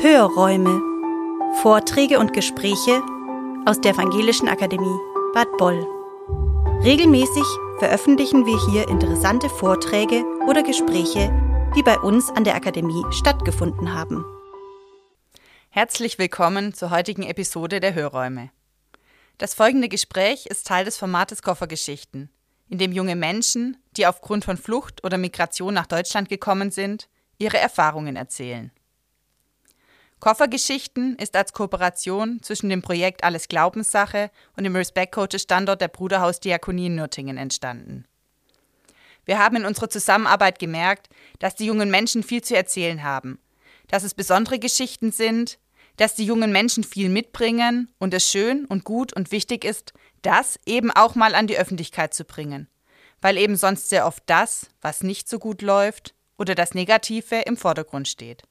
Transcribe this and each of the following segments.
Hörräume. Vorträge und Gespräche aus der Evangelischen Akademie Bad Boll. Regelmäßig veröffentlichen wir hier interessante Vorträge oder Gespräche, die bei uns an der Akademie stattgefunden haben. Herzlich willkommen zur heutigen Episode der Hörräume. Das folgende Gespräch ist Teil des Formates Koffergeschichten, in dem junge Menschen, die aufgrund von Flucht oder Migration nach Deutschland gekommen sind, ihre Erfahrungen erzählen. Koffergeschichten ist als Kooperation zwischen dem Projekt Alles Glaubenssache und dem Respect Coaches Standort der Bruderhaus Diakonie in Nürtingen entstanden. Wir haben in unserer Zusammenarbeit gemerkt, dass die jungen Menschen viel zu erzählen haben, dass es besondere Geschichten sind, dass die jungen Menschen viel mitbringen und es schön und gut und wichtig ist, das eben auch mal an die Öffentlichkeit zu bringen, weil eben sonst sehr oft das, was nicht so gut läuft oder das Negative im Vordergrund steht.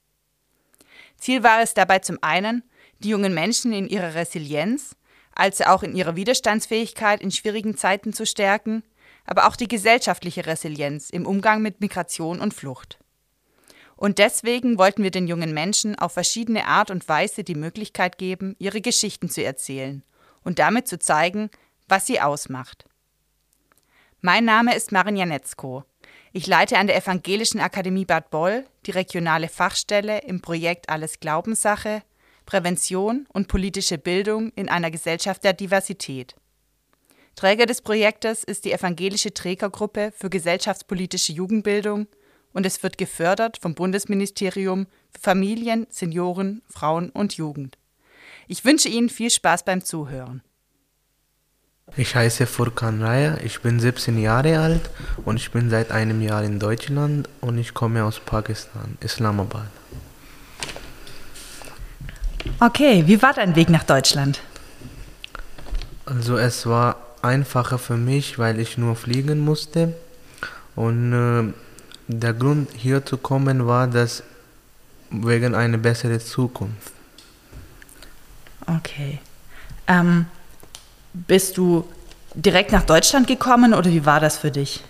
Ziel war es dabei zum einen, die jungen Menschen in ihrer Resilienz, als auch in ihrer Widerstandsfähigkeit in schwierigen Zeiten zu stärken, aber auch die gesellschaftliche Resilienz im Umgang mit Migration und Flucht. Und deswegen wollten wir den jungen Menschen auf verschiedene Art und Weise die Möglichkeit geben, ihre Geschichten zu erzählen und damit zu zeigen, was sie ausmacht. Mein Name ist Marin Janetzko. Ich leite an der Evangelischen Akademie Bad Boll die regionale Fachstelle im Projekt Alles Glaubenssache, Prävention und politische Bildung in einer Gesellschaft der Diversität. Träger des Projektes ist die Evangelische Trägergruppe für gesellschaftspolitische Jugendbildung und es wird gefördert vom Bundesministerium für Familien, Senioren, Frauen und Jugend. Ich wünsche Ihnen viel Spaß beim Zuhören. Ich heiße Furkan Raya, ich bin 17 Jahre alt und ich bin seit einem Jahr in Deutschland und ich komme aus Pakistan, Islamabad. Okay, wie war dein Weg nach Deutschland? Also es war einfacher für mich, weil ich nur fliegen musste und äh, der Grund hier zu kommen war, dass wegen einer besseren Zukunft. Okay. Ähm, bist du direkt nach Deutschland gekommen oder wie war das für dich?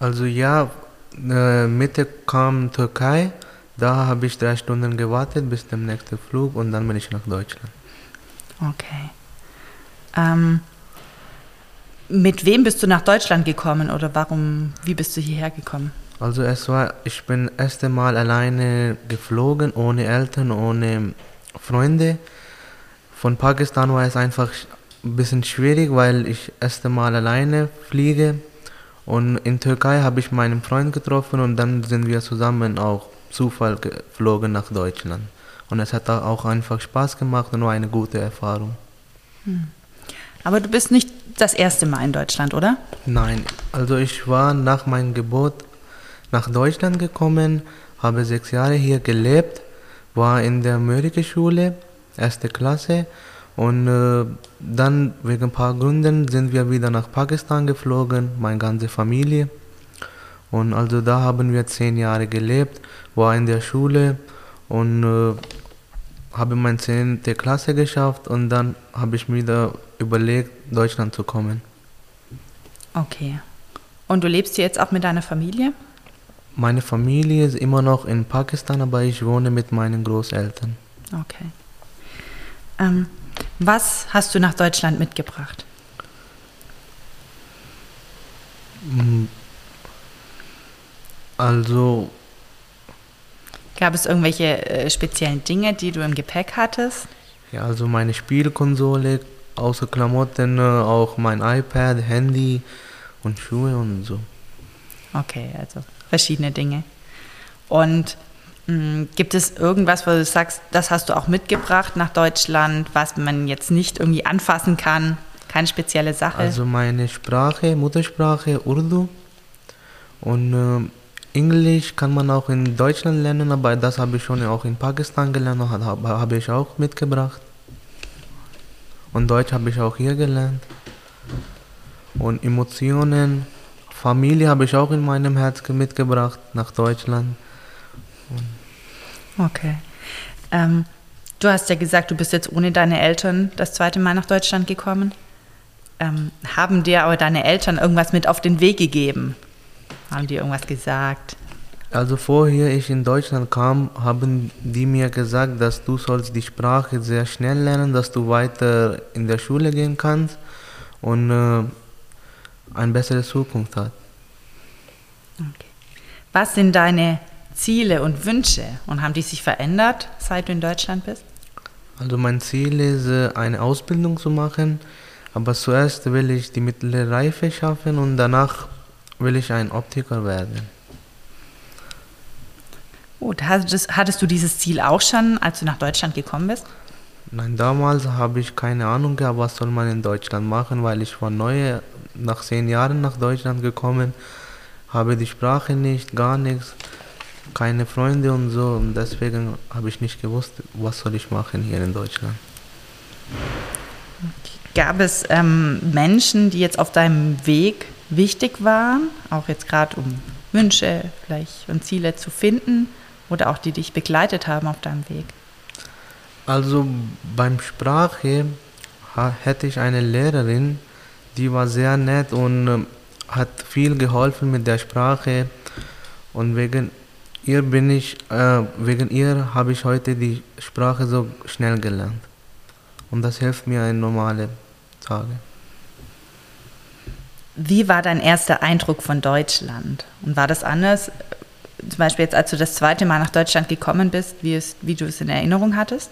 Also ja, äh, Mitte kam Türkei, da habe ich drei Stunden gewartet bis zum nächsten Flug und dann bin ich nach Deutschland. Okay. Ähm, mit wem bist du nach Deutschland gekommen oder warum, wie bist du hierher gekommen? Also es war, ich bin das erste Mal alleine geflogen, ohne Eltern, ohne Freunde. Von Pakistan war es einfach ein bisschen schwierig, weil ich erste Mal alleine fliege. Und in Türkei habe ich meinen Freund getroffen und dann sind wir zusammen auch Zufall geflogen nach Deutschland. Und es hat auch einfach Spaß gemacht und war eine gute Erfahrung. Hm. Aber du bist nicht das erste Mal in Deutschland, oder? Nein, also ich war nach meinem Geburt nach Deutschland gekommen, habe sechs Jahre hier gelebt, war in der Mörike-Schule, erste Klasse und äh, dann wegen ein paar Gründen sind wir wieder nach Pakistan geflogen, meine ganze Familie. Und also da haben wir zehn Jahre gelebt, war in der Schule und äh, habe meine zehnte Klasse geschafft und dann habe ich mir wieder überlegt, Deutschland zu kommen. Okay. Und du lebst hier jetzt auch mit deiner Familie? Meine Familie ist immer noch in Pakistan, aber ich wohne mit meinen Großeltern. Okay. Ähm, was hast du nach Deutschland mitgebracht? Mm. Also. Gab es irgendwelche äh, speziellen Dinge, die du im Gepäck hattest? Ja, also meine Spielkonsole, außer Klamotten, äh, auch mein iPad, Handy und Schuhe und so. Okay, also verschiedene Dinge. Und hm, gibt es irgendwas, wo du sagst, das hast du auch mitgebracht nach Deutschland, was man jetzt nicht irgendwie anfassen kann? Keine spezielle Sache? Also meine Sprache, Muttersprache, Urdu. Und äh, Englisch kann man auch in Deutschland lernen, aber das habe ich schon auch in Pakistan gelernt, habe, habe ich auch mitgebracht. Und Deutsch habe ich auch hier gelernt. Und Emotionen, Familie habe ich auch in meinem Herz mitgebracht nach Deutschland. Okay. Ähm, du hast ja gesagt, du bist jetzt ohne deine Eltern das zweite Mal nach Deutschland gekommen. Ähm, haben dir aber deine Eltern irgendwas mit auf den Weg gegeben? Haben die irgendwas gesagt? Also vorher ich in Deutschland kam, haben die mir gesagt, dass du sollst die Sprache sehr schnell lernen, dass du weiter in der Schule gehen kannst und äh, eine bessere Zukunft hast. Okay. Was sind deine Ziele und Wünsche und haben die sich verändert, seit du in Deutschland bist? Also mein Ziel ist, äh, eine Ausbildung zu machen, aber zuerst will ich die mittlere Reife schaffen und danach will ich ein Optiker werden. Gut, hattest, hattest du dieses Ziel auch schon, als du nach Deutschland gekommen bist? Nein, damals habe ich keine Ahnung gehabt, was soll man in Deutschland machen, weil ich war neu, nach zehn Jahren nach Deutschland gekommen, habe die Sprache nicht, gar nichts, keine Freunde und so und deswegen habe ich nicht gewusst, was soll ich machen hier in Deutschland. Gab es ähm, Menschen, die jetzt auf deinem Weg wichtig waren, auch jetzt gerade um Wünsche vielleicht und Ziele zu finden? oder auch die dich begleitet haben auf deinem Weg? Also beim Sprache hätte ich eine Lehrerin, die war sehr nett und ähm, hat viel geholfen mit der Sprache und wegen ihr bin ich, äh, wegen ihr habe ich heute die Sprache so schnell gelernt und das hilft mir in normale Tage. Wie war dein erster Eindruck von Deutschland? Und war das anders zum Beispiel jetzt, als du das zweite Mal nach Deutschland gekommen bist, wie, es, wie du es in Erinnerung hattest?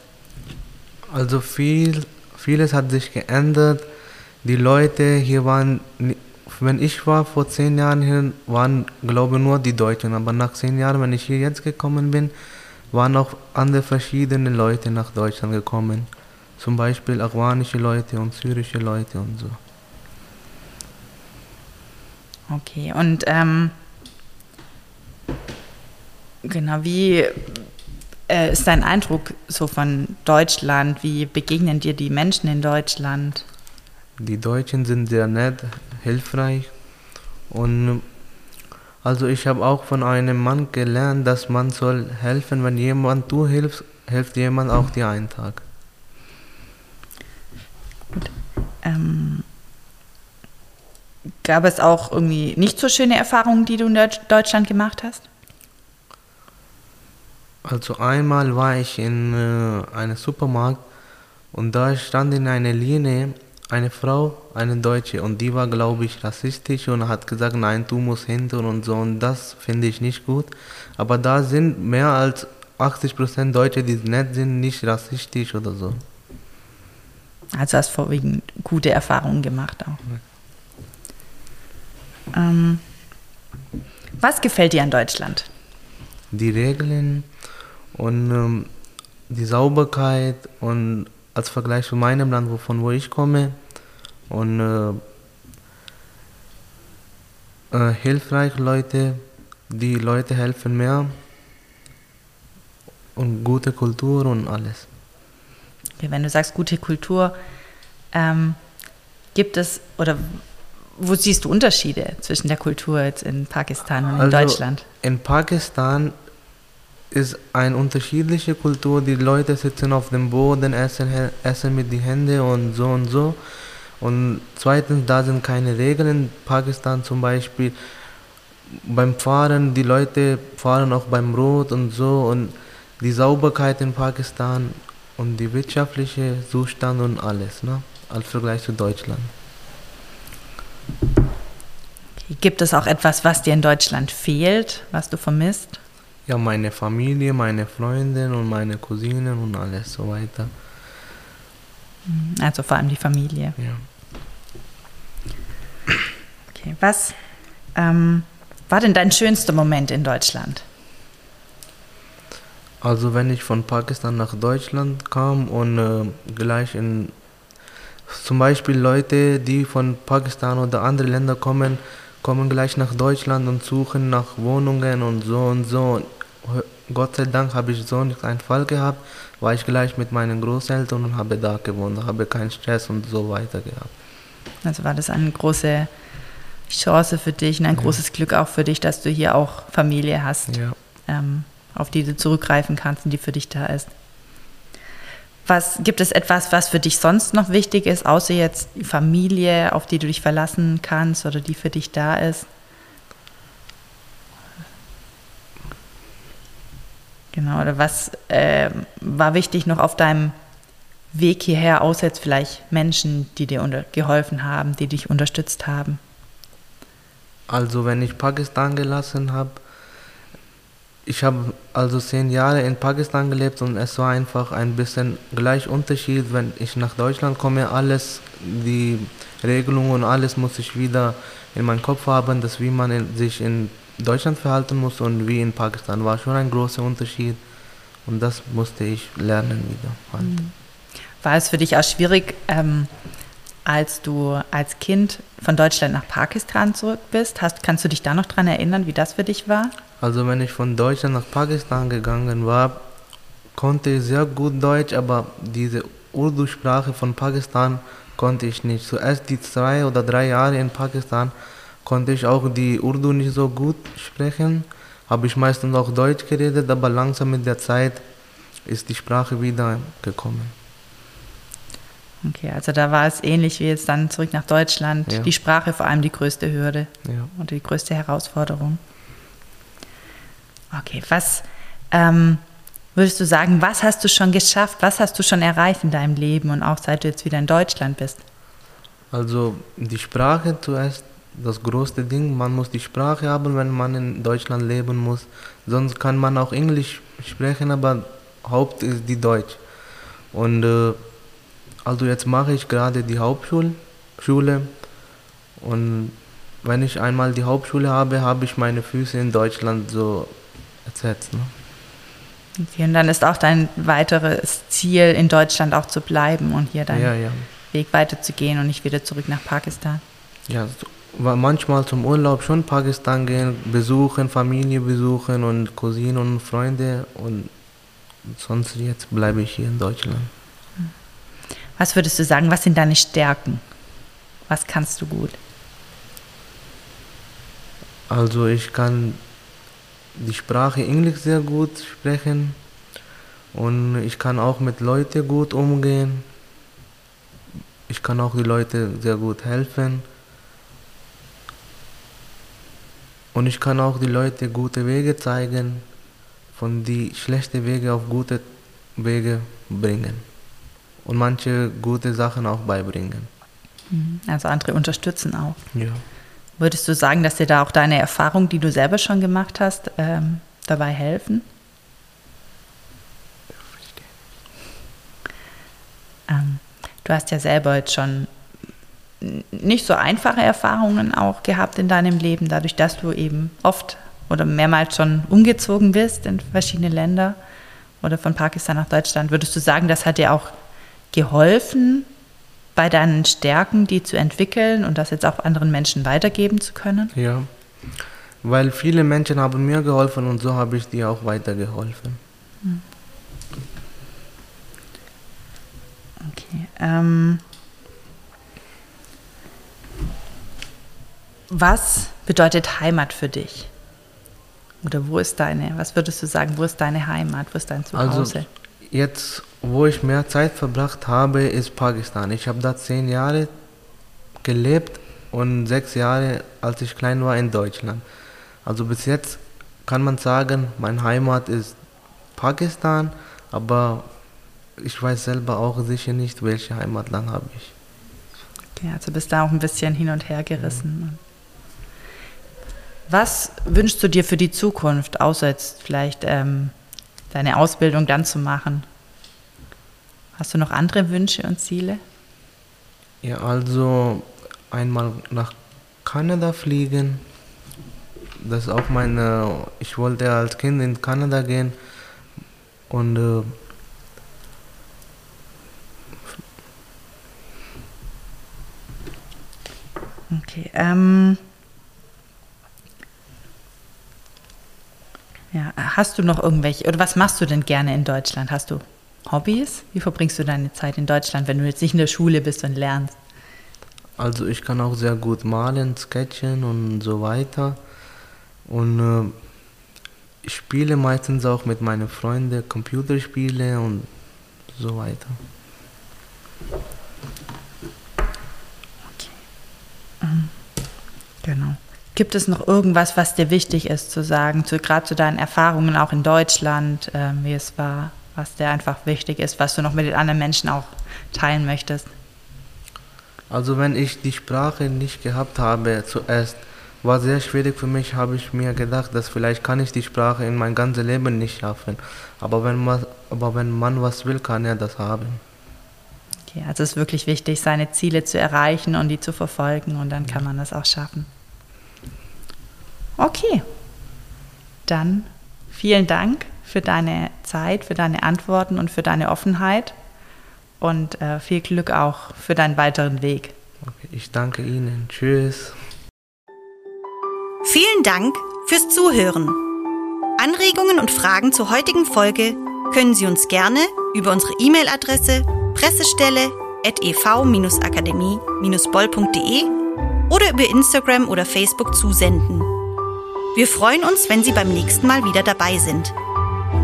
Also viel, vieles hat sich geändert. Die Leute hier waren, wenn ich war vor zehn Jahren hier, waren glaube ich nur die Deutschen. Aber nach zehn Jahren, wenn ich hier jetzt gekommen bin, waren auch andere verschiedene Leute nach Deutschland gekommen. Zum Beispiel afghanische Leute und syrische Leute und so. Okay, und ähm, Genau, wie äh, ist dein Eindruck so von Deutschland? Wie begegnen dir die Menschen in Deutschland? Die Deutschen sind sehr nett, hilfreich und also ich habe auch von einem Mann gelernt, dass man soll helfen, wenn jemand du hilfst, hilft jemand auch dir einen Tag. Gut. Ähm, gab es auch irgendwie nicht so schöne Erfahrungen, die du in Deutschland gemacht hast? Also einmal war ich in äh, einem Supermarkt und da stand in einer Linie eine Frau, eine Deutsche und die war, glaube ich, rassistisch und hat gesagt, nein, du musst hinter und so und das finde ich nicht gut. Aber da sind mehr als 80% Deutsche, die nett sind, nicht rassistisch oder so. Also hast vorwiegend gute Erfahrungen gemacht auch. Ja. Ähm, was gefällt dir an Deutschland? Die Regeln, und ähm, die Sauberkeit und als Vergleich zu meinem Land, von wo ich komme, und äh, äh, hilfreich Leute, die Leute helfen mehr und gute Kultur und alles. Okay, wenn du sagst gute Kultur, ähm, gibt es oder wo siehst du Unterschiede zwischen der Kultur jetzt in Pakistan und in also Deutschland? In Pakistan ist eine unterschiedliche Kultur. Die Leute sitzen auf dem Boden, essen, essen mit den Händen und so und so. Und zweitens, da sind keine Regeln. In Pakistan zum Beispiel beim Fahren, die Leute fahren auch beim Rot und so. Und die Sauberkeit in Pakistan und die wirtschaftliche Zustand und alles, ne? als Vergleich zu Deutschland. Gibt es auch etwas, was dir in Deutschland fehlt, was du vermisst? Ja, meine Familie, meine Freundin und meine Cousinen und alles so weiter. Also vor allem die Familie. Ja. Okay, was ähm, war denn dein schönster Moment in Deutschland? Also wenn ich von Pakistan nach Deutschland kam und äh, gleich in zum Beispiel Leute, die von Pakistan oder andere Länder kommen, kommen gleich nach Deutschland und suchen nach Wohnungen und so und so. Gott sei Dank habe ich so nicht einen Fall gehabt, war ich gleich mit meinen Großeltern und habe da gewohnt, habe keinen Stress und so weiter gehabt. Also war das eine große Chance für dich und ein ja. großes Glück auch für dich, dass du hier auch Familie hast, ja. ähm, auf die du zurückgreifen kannst und die für dich da ist. Was gibt es etwas, was für dich sonst noch wichtig ist, außer jetzt die Familie, auf die du dich verlassen kannst oder die für dich da ist? Genau, oder was äh, war wichtig noch auf deinem Weg hierher, außer jetzt vielleicht Menschen, die dir geholfen haben, die dich unterstützt haben? Also wenn ich Pakistan gelassen habe, ich habe also zehn Jahre in Pakistan gelebt und es war einfach ein bisschen gleich Unterschied, wenn ich nach Deutschland komme, alles, die Regelungen und alles muss ich wieder in meinem Kopf haben, dass wie man in, sich in Deutschland verhalten muss und wie in Pakistan war schon ein großer Unterschied und das musste ich lernen wieder. Halt. War es für dich auch schwierig, ähm, als du als Kind von Deutschland nach Pakistan zurück bist? Hast, kannst du dich da noch daran erinnern, wie das für dich war? Also wenn ich von Deutschland nach Pakistan gegangen war, konnte ich sehr gut Deutsch, aber diese Urdu-Sprache von Pakistan konnte ich nicht. Zuerst die zwei oder drei Jahre in Pakistan konnte ich auch die Urdu nicht so gut sprechen, habe ich meistens auch Deutsch geredet, aber langsam mit der Zeit ist die Sprache wieder gekommen. Okay, also da war es ähnlich wie jetzt dann zurück nach Deutschland. Ja. Die Sprache vor allem die größte Hürde ja. und die größte Herausforderung. Okay, was ähm, würdest du sagen, was hast du schon geschafft, was hast du schon erreicht in deinem Leben und auch seit du jetzt wieder in Deutschland bist? Also die Sprache zuerst das größte Ding, man muss die Sprache haben, wenn man in Deutschland leben muss. Sonst kann man auch Englisch sprechen, aber Haupt ist die Deutsch. Und äh, also jetzt mache ich gerade die Hauptschule Schule, und wenn ich einmal die Hauptschule habe, habe ich meine Füße in Deutschland so ersetzt. Ne? Okay, und dann ist auch dein weiteres Ziel, in Deutschland auch zu bleiben und hier deinen ja, ja. Weg weiterzugehen und nicht wieder zurück nach Pakistan. Ja, so, manchmal zum Urlaub schon Pakistan gehen, besuchen, Familie besuchen und Cousinen und Freunde und sonst jetzt bleibe ich hier in Deutschland. Was würdest du sagen, was sind deine Stärken? Was kannst du gut? Also ich kann die Sprache Englisch sehr gut sprechen und ich kann auch mit Leuten gut umgehen. Ich kann auch die Leute sehr gut helfen. Und ich kann auch die Leute gute Wege zeigen, von die schlechte Wege auf gute Wege bringen. Und manche gute Sachen auch beibringen. Mhm. Also andere unterstützen auch. Ja. Würdest du sagen, dass dir da auch deine Erfahrungen, die du selber schon gemacht hast, ähm, dabei helfen? Ähm, du hast ja selber jetzt schon nicht so einfache Erfahrungen auch gehabt in deinem Leben, dadurch, dass du eben oft oder mehrmals schon umgezogen bist in verschiedene Länder oder von Pakistan nach Deutschland. Würdest du sagen, das hat dir auch geholfen, bei deinen Stärken, die zu entwickeln und das jetzt auch anderen Menschen weitergeben zu können? Ja, weil viele Menschen haben mir geholfen und so habe ich dir auch weitergeholfen. Hm. Okay. Ähm, was bedeutet Heimat für dich? Oder wo ist deine, was würdest du sagen, wo ist deine Heimat, wo ist dein Zuhause? Also jetzt wo ich mehr Zeit verbracht habe, ist Pakistan. Ich habe da zehn Jahre gelebt und sechs Jahre, als ich klein war, in Deutschland. Also bis jetzt kann man sagen, meine Heimat ist Pakistan, aber ich weiß selber auch sicher nicht, welche Heimatland habe ich. Okay, also bist da auch ein bisschen hin und her gerissen. Ja. Was wünschst du dir für die Zukunft, außer jetzt vielleicht ähm, deine Ausbildung dann zu machen? Hast du noch andere Wünsche und Ziele? Ja, also einmal nach Kanada fliegen. Das ist auch meine. Ich wollte als Kind in Kanada gehen und äh, Okay. Ähm, ja, hast du noch irgendwelche, oder was machst du denn gerne in Deutschland? Hast du Hobbys? Wie verbringst du deine Zeit in Deutschland, wenn du jetzt nicht in der Schule bist und lernst? Also ich kann auch sehr gut malen, sketchen und so weiter. Und äh, ich spiele meistens auch mit meinen Freunden Computerspiele und so weiter. Okay. Mhm. Genau. Gibt es noch irgendwas, was dir wichtig ist zu sagen, zu, gerade zu deinen Erfahrungen auch in Deutschland, äh, wie es war, was dir einfach wichtig ist, was du noch mit den anderen Menschen auch teilen möchtest? Also wenn ich die Sprache nicht gehabt habe zuerst, war sehr schwierig für mich, habe ich mir gedacht, dass vielleicht kann ich die Sprache in mein ganzes Leben nicht schaffen. Aber wenn man, aber wenn man was will, kann er das haben. Okay, also es ist wirklich wichtig, seine Ziele zu erreichen und die zu verfolgen und dann kann man das auch schaffen. Okay, dann vielen Dank für deine Zeit, für deine Antworten und für deine Offenheit und äh, viel Glück auch für deinen weiteren Weg. Okay, ich danke Ihnen. Tschüss. Vielen Dank fürs Zuhören. Anregungen und Fragen zur heutigen Folge können Sie uns gerne über unsere E-Mail-Adresse pressestelle.ev-akademie-boll.de oder über Instagram oder Facebook zusenden. Wir freuen uns, wenn Sie beim nächsten Mal wieder dabei sind.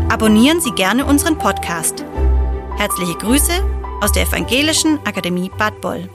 Abonnieren Sie gerne unseren Podcast. Herzliche Grüße aus der Evangelischen Akademie Bad Boll.